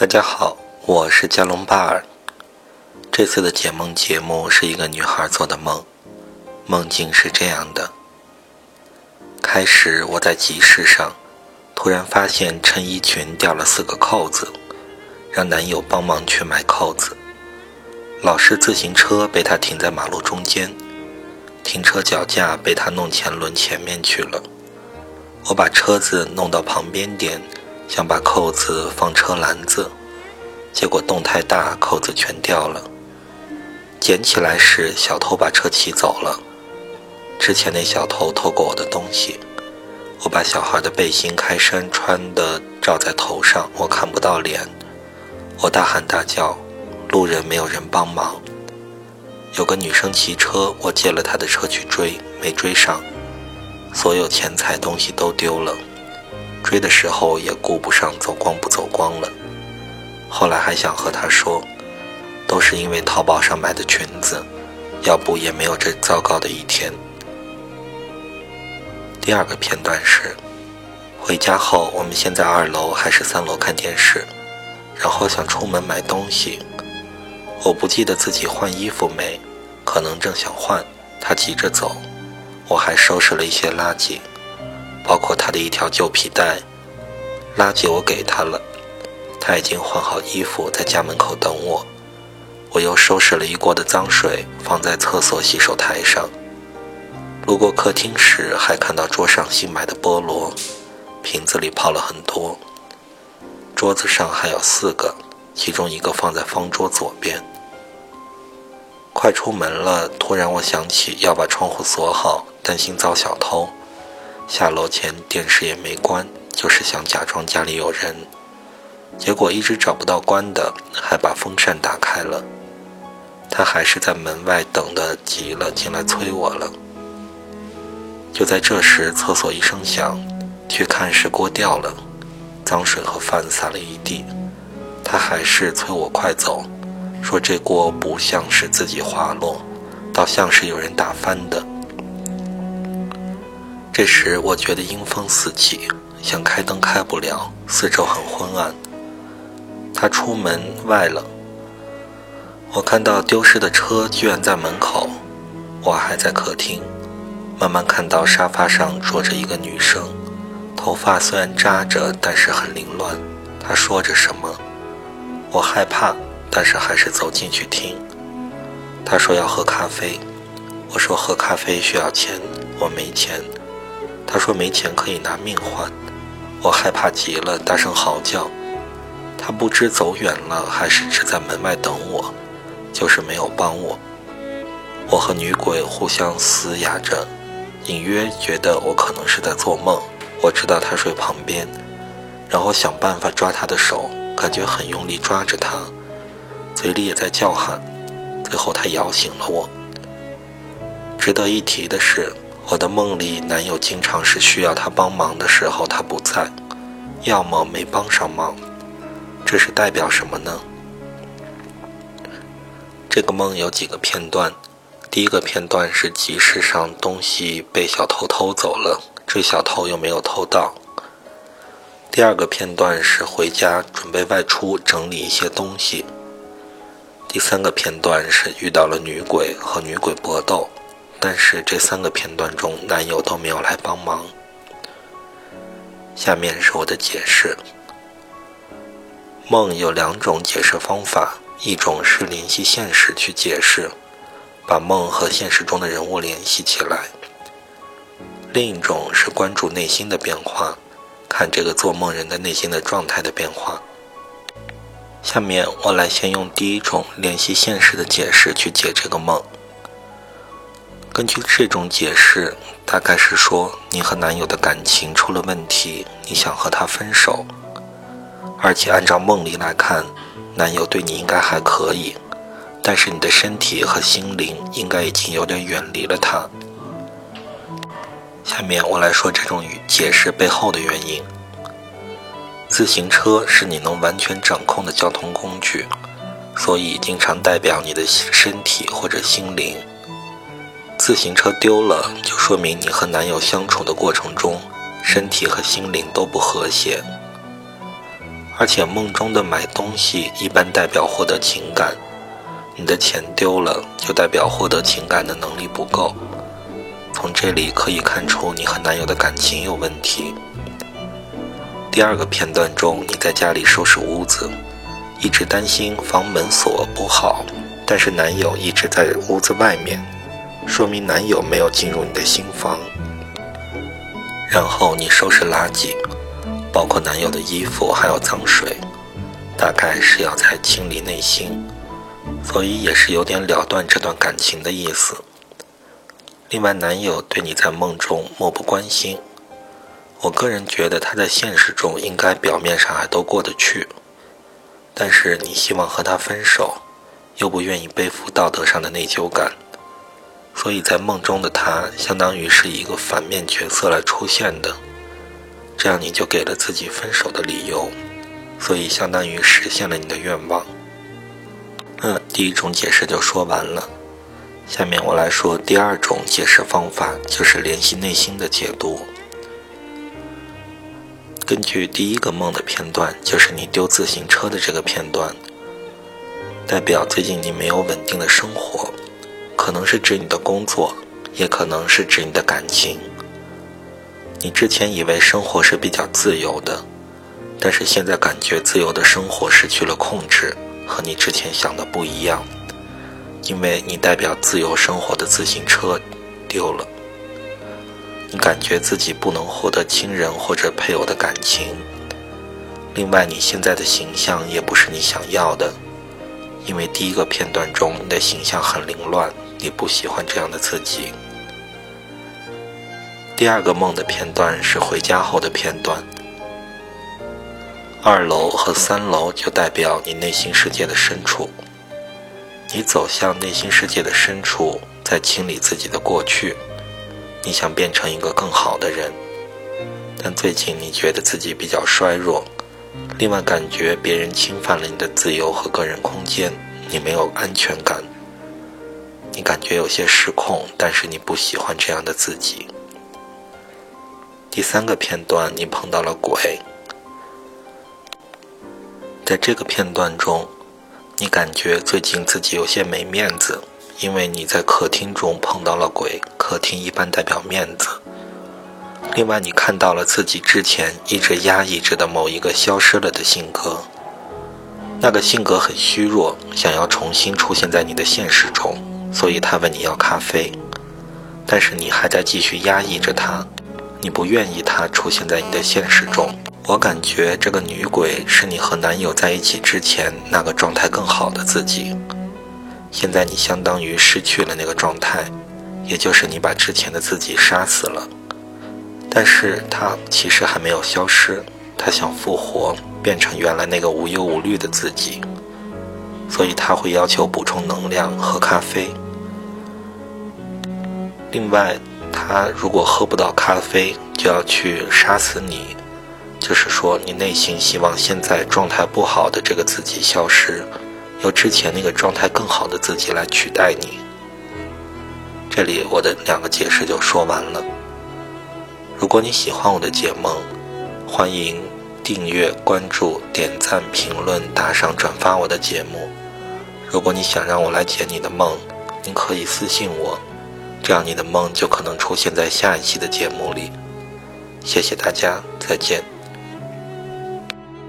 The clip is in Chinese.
大家好，我是加隆巴尔。这次的解梦节目是一个女孩做的梦，梦境是这样的：开始我在集市上，突然发现衬衣裙掉了四个扣子，让男友帮忙去买扣子。老式自行车被他停在马路中间，停车脚架被他弄前轮前面去了。我把车子弄到旁边点。想把扣子放车篮子，结果洞太大，扣子全掉了。捡起来时，小偷把车骑走了。之前那小偷偷过我的东西。我把小孩的背心开衫穿的罩在头上，我看不到脸。我大喊大叫，路人没有人帮忙。有个女生骑车，我借了她的车去追，没追上。所有钱财东西都丢了。追的时候也顾不上走光不走光了，后来还想和他说，都是因为淘宝上买的裙子，要不也没有这糟糕的一天。第二个片段是，回家后我们先在二楼还是三楼看电视，然后想出门买东西，我不记得自己换衣服没，可能正想换，他急着走，我还收拾了一些垃圾。包括他的一条旧皮带，垃圾我给他了，他已经换好衣服在家门口等我。我又收拾了一锅的脏水放在厕所洗手台上。路过客厅时，还看到桌上新买的菠萝，瓶子里泡了很多。桌子上还有四个，其中一个放在方桌左边。快出门了，突然我想起要把窗户锁好，担心遭小偷。下楼前电视也没关，就是想假装家里有人，结果一直找不到关的，还把风扇打开了。他还是在门外等的急了，进来催我了。就在这时，厕所一声响，去看是锅掉了，脏水和饭洒了一地。他还是催我快走，说这锅不像是自己滑落，倒像是有人打翻的。这时我觉得阴风四起，想开灯开不了，四周很昏暗。他出门外了，我看到丢失的车居然在门口，我还在客厅，慢慢看到沙发上坐着一个女生，头发虽然扎着，但是很凌乱。她说着什么，我害怕，但是还是走进去听。她说要喝咖啡，我说喝咖啡需要钱，我没钱。他说没钱可以拿命换，我害怕极了，大声嚎叫。他不知走远了还是只在门外等我，就是没有帮我。我和女鬼互相嘶哑着，隐约觉得我可能是在做梦。我知道他睡旁边，然后想办法抓他的手，感觉很用力抓着他，嘴里也在叫喊。最后他摇醒了我。值得一提的是。我的梦里，男友经常是需要他帮忙的时候，他不在，要么没帮上忙。这是代表什么呢？这个梦有几个片段。第一个片段是集市上东西被小偷偷走了，追小偷又没有偷到。第二个片段是回家准备外出整理一些东西。第三个片段是遇到了女鬼和女鬼搏斗。但是这三个片段中，男友都没有来帮忙。下面是我的解释：梦有两种解释方法，一种是联系现实去解释，把梦和现实中的人物联系起来；另一种是关注内心的变化，看这个做梦人的内心的状态的变化。下面我来先用第一种联系现实的解释去解这个梦。根据这种解释，大概是说你和男友的感情出了问题，你想和他分手，而且按照梦里来看，男友对你应该还可以，但是你的身体和心灵应该已经有点远离了他。下面我来说这种解释背后的原因。自行车是你能完全掌控的交通工具，所以经常代表你的身体或者心灵。自行车丢了，就说明你和男友相处的过程中，身体和心灵都不和谐。而且梦中的买东西一般代表获得情感，你的钱丢了就代表获得情感的能力不够。从这里可以看出你和男友的感情有问题。第二个片段中，你在家里收拾屋子，一直担心房门锁不好，但是男友一直在屋子外面，说明男友没有进入你的新房。然后你收拾垃圾，包括男友的衣服还有脏水，大概是要在清理内心，所以也是有点了断这段感情的意思。另外，男友对你在梦中漠不关心。我个人觉得他在现实中应该表面上还都过得去，但是你希望和他分手，又不愿意背负道德上的内疚感，所以在梦中的他相当于是一个反面角色来出现的，这样你就给了自己分手的理由，所以相当于实现了你的愿望。嗯，第一种解释就说完了，下面我来说第二种解释方法，就是联系内心的解读。根据第一个梦的片段，就是你丢自行车的这个片段，代表最近你没有稳定的生活，可能是指你的工作，也可能是指你的感情。你之前以为生活是比较自由的，但是现在感觉自由的生活失去了控制，和你之前想的不一样，因为你代表自由生活的自行车丢了。你感觉自己不能获得亲人或者配偶的感情。另外，你现在的形象也不是你想要的，因为第一个片段中你的形象很凌乱，你不喜欢这样的自己。第二个梦的片段是回家后的片段，二楼和三楼就代表你内心世界的深处。你走向内心世界的深处，在清理自己的过去。你想变成一个更好的人，但最近你觉得自己比较衰弱，另外感觉别人侵犯了你的自由和个人空间，你没有安全感，你感觉有些失控，但是你不喜欢这样的自己。第三个片段，你碰到了鬼，在这个片段中，你感觉最近自己有些没面子。因为你在客厅中碰到了鬼，客厅一般代表面子。另外，你看到了自己之前一直压抑着的某一个消失了的性格，那个性格很虚弱，想要重新出现在你的现实中，所以他问你要咖啡，但是你还在继续压抑着他，你不愿意他出现在你的现实中。我感觉这个女鬼是你和男友在一起之前那个状态更好的自己。现在你相当于失去了那个状态，也就是你把之前的自己杀死了。但是他其实还没有消失，他想复活，变成原来那个无忧无虑的自己。所以他会要求补充能量，喝咖啡。另外，他如果喝不到咖啡，就要去杀死你，就是说你内心希望现在状态不好的这个自己消失。由之前那个状态更好的自己来取代你。这里我的两个解释就说完了。如果你喜欢我的解梦，欢迎订阅、关注、点赞、评论、打赏、转发我的节目。如果你想让我来解你的梦，您可以私信我，这样你的梦就可能出现在下一期的节目里。谢谢大家，再见。